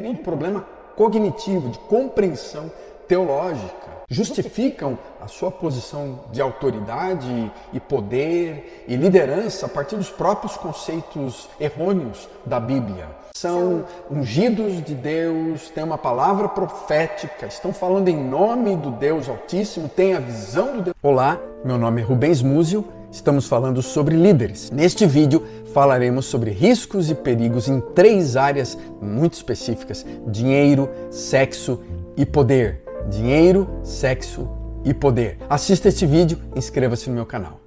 terem um problema cognitivo, de compreensão teológica. Justificam a sua posição de autoridade e poder e liderança a partir dos próprios conceitos errôneos da Bíblia. São ungidos de Deus, têm uma palavra profética, estão falando em nome do Deus Altíssimo, têm a visão do Deus. Olá, meu nome é Rubens Múzio Estamos falando sobre líderes. Neste vídeo falaremos sobre riscos e perigos em três áreas muito específicas: dinheiro, sexo e poder. Dinheiro, sexo e poder. Assista este vídeo, inscreva-se no meu canal.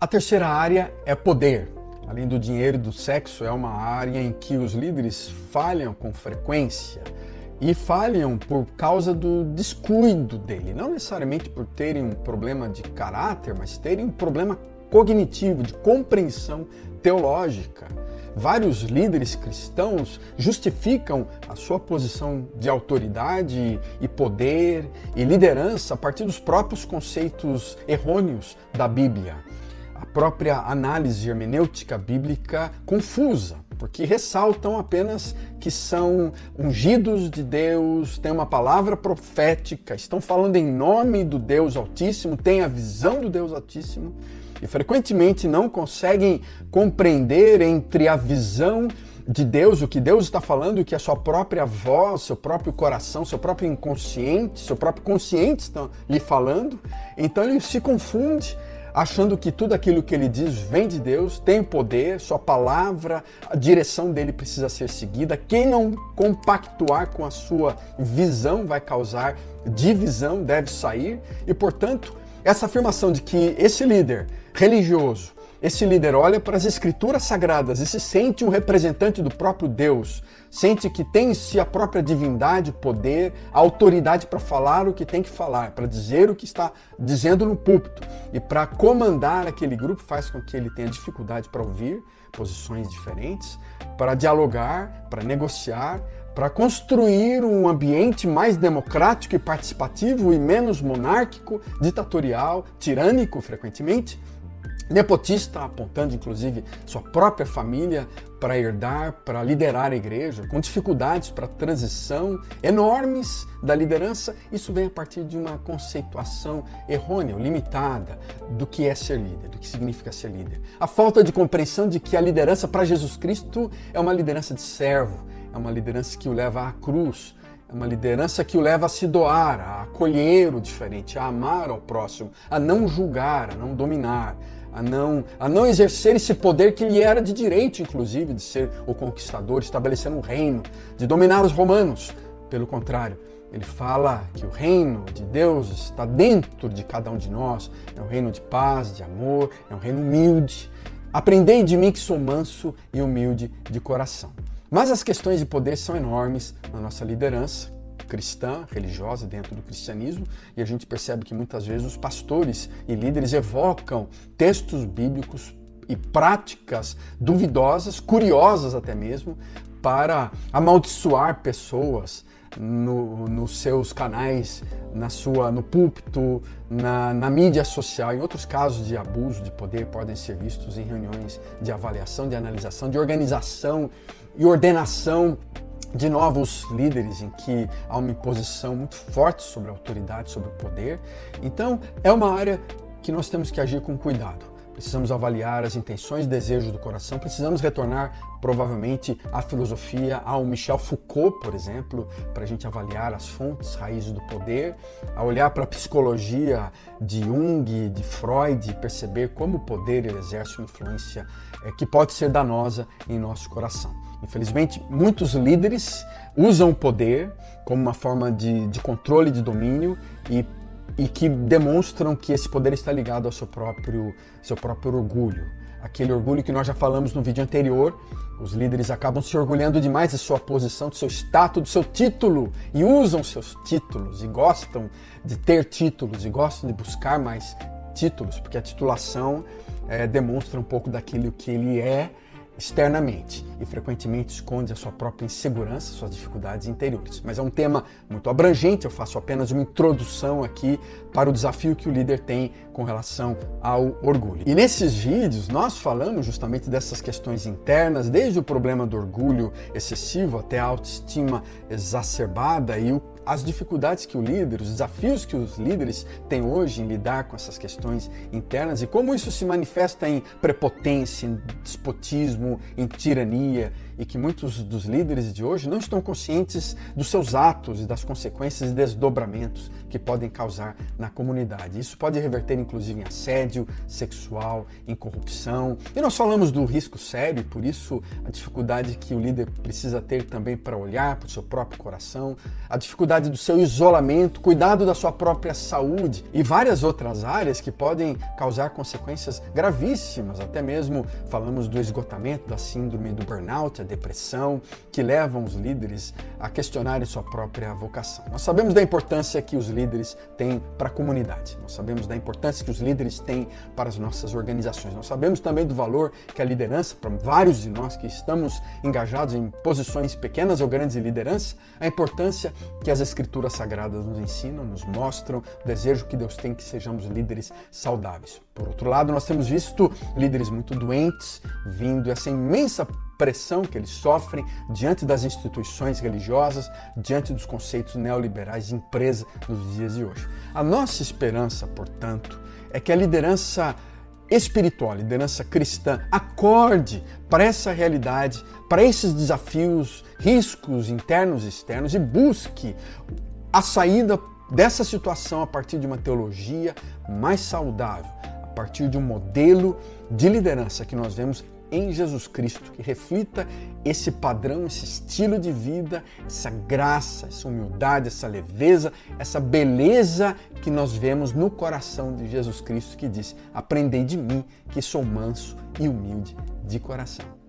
A terceira área é poder além do dinheiro e do sexo, é uma área em que os líderes falham com frequência e falham por causa do descuido dele, não necessariamente por terem um problema de caráter, mas terem um problema cognitivo, de compreensão teológica. Vários líderes cristãos justificam a sua posição de autoridade e poder e liderança a partir dos próprios conceitos errôneos da Bíblia a própria análise hermenêutica bíblica confusa, porque ressaltam apenas que são ungidos de Deus, têm uma palavra profética, estão falando em nome do Deus Altíssimo, têm a visão do Deus Altíssimo e frequentemente não conseguem compreender entre a visão de Deus, o que Deus está falando, o que a sua própria voz, seu próprio coração, seu próprio inconsciente, seu próprio consciente estão lhe falando. Então ele se confunde achando que tudo aquilo que ele diz vem de Deus, tem poder, sua palavra, a direção dele precisa ser seguida. Quem não compactuar com a sua visão vai causar divisão, deve sair. E, portanto, essa afirmação de que esse líder religioso esse líder olha para as escrituras sagradas e se sente um representante do próprio Deus, sente que tem em si a própria divindade, poder, a autoridade para falar o que tem que falar, para dizer o que está dizendo no púlpito. E para comandar aquele grupo faz com que ele tenha dificuldade para ouvir posições diferentes, para dialogar, para negociar, para construir um ambiente mais democrático e participativo e menos monárquico, ditatorial, tirânico frequentemente nepotista, apontando inclusive sua própria família para herdar, para liderar a igreja, com dificuldades para transição enormes da liderança. Isso vem a partir de uma conceituação errônea, limitada do que é ser líder, do que significa ser líder. A falta de compreensão de que a liderança para Jesus Cristo é uma liderança de servo, é uma liderança que o leva à cruz, é uma liderança que o leva a se doar, a acolher o diferente, a amar ao próximo, a não julgar, a não dominar a não, a não exercer esse poder que lhe era de direito, inclusive, de ser o conquistador, estabelecendo um reino, de dominar os romanos. Pelo contrário, ele fala que o reino de Deus está dentro de cada um de nós. É um reino de paz, de amor, é um reino humilde. Aprendei de mim que sou manso e humilde de coração. Mas as questões de poder são enormes na nossa liderança cristã, religiosa dentro do cristianismo, e a gente percebe que muitas vezes os pastores e líderes evocam textos bíblicos e práticas duvidosas, curiosas até mesmo, para amaldiçoar pessoas no, nos seus canais, na sua, no púlpito, na, na mídia social. Em outros casos de abuso de poder podem ser vistos em reuniões de avaliação, de analisação, de organização e ordenação de novos líderes em que há uma imposição muito forte sobre a autoridade, sobre o poder. Então, é uma área que nós temos que agir com cuidado. Precisamos avaliar as intenções e desejos do coração, precisamos retornar provavelmente à filosofia, ao Michel Foucault, por exemplo, para a gente avaliar as fontes, raízes do poder, a olhar para a psicologia de Jung, de Freud, e perceber como o poder exerce uma influência é, que pode ser danosa em nosso coração. Infelizmente, muitos líderes usam o poder como uma forma de, de controle, de domínio e, e que demonstram que esse poder está ligado ao seu próprio, seu próprio orgulho. Aquele orgulho que nós já falamos no vídeo anterior, os líderes acabam se orgulhando demais de sua posição, do seu status, do seu título e usam seus títulos e gostam de ter títulos e gostam de buscar mais títulos, porque a titulação é, demonstra um pouco daquilo que ele é externamente e frequentemente esconde a sua própria insegurança, suas dificuldades interiores. Mas é um tema muito abrangente, eu faço apenas uma introdução aqui para o desafio que o líder tem com relação ao orgulho. E nesses vídeos nós falamos justamente dessas questões internas, desde o problema do orgulho excessivo até a autoestima exacerbada e o as dificuldades que o líder, os desafios que os líderes têm hoje em lidar com essas questões internas e como isso se manifesta em prepotência, em despotismo, em tirania e que muitos dos líderes de hoje não estão conscientes dos seus atos e das consequências e desdobramentos que podem causar na comunidade. Isso pode reverter inclusive em assédio sexual, em corrupção. E nós falamos do risco sério, por isso a dificuldade que o líder precisa ter também para olhar para o seu próprio coração, a dificuldade do seu isolamento, cuidado da sua própria saúde e várias outras áreas que podem causar consequências gravíssimas, até mesmo falamos do esgotamento, da síndrome do burnout, depressão, que levam os líderes a questionarem sua própria vocação. Nós sabemos da importância que os líderes têm para a comunidade, nós sabemos da importância que os líderes têm para as nossas organizações, nós sabemos também do valor que a liderança, para vários de nós que estamos engajados em posições pequenas ou grandes de liderança, a importância que as escrituras sagradas nos ensinam, nos mostram, o desejo que Deus tem que sejamos líderes saudáveis. Por outro lado, nós temos visto líderes muito doentes vindo essa imensa pressão que eles sofrem diante das instituições religiosas, diante dos conceitos neoliberais de empresa nos dias de hoje. A nossa esperança, portanto, é que a liderança espiritual, a liderança cristã, acorde para essa realidade, para esses desafios, riscos internos e externos e busque a saída dessa situação a partir de uma teologia mais saudável, a partir de um modelo de liderança que nós vemos em Jesus Cristo, que reflita esse padrão, esse estilo de vida, essa graça, essa humildade, essa leveza, essa beleza que nós vemos no coração de Jesus Cristo, que diz: Aprendei de mim, que sou manso e humilde de coração.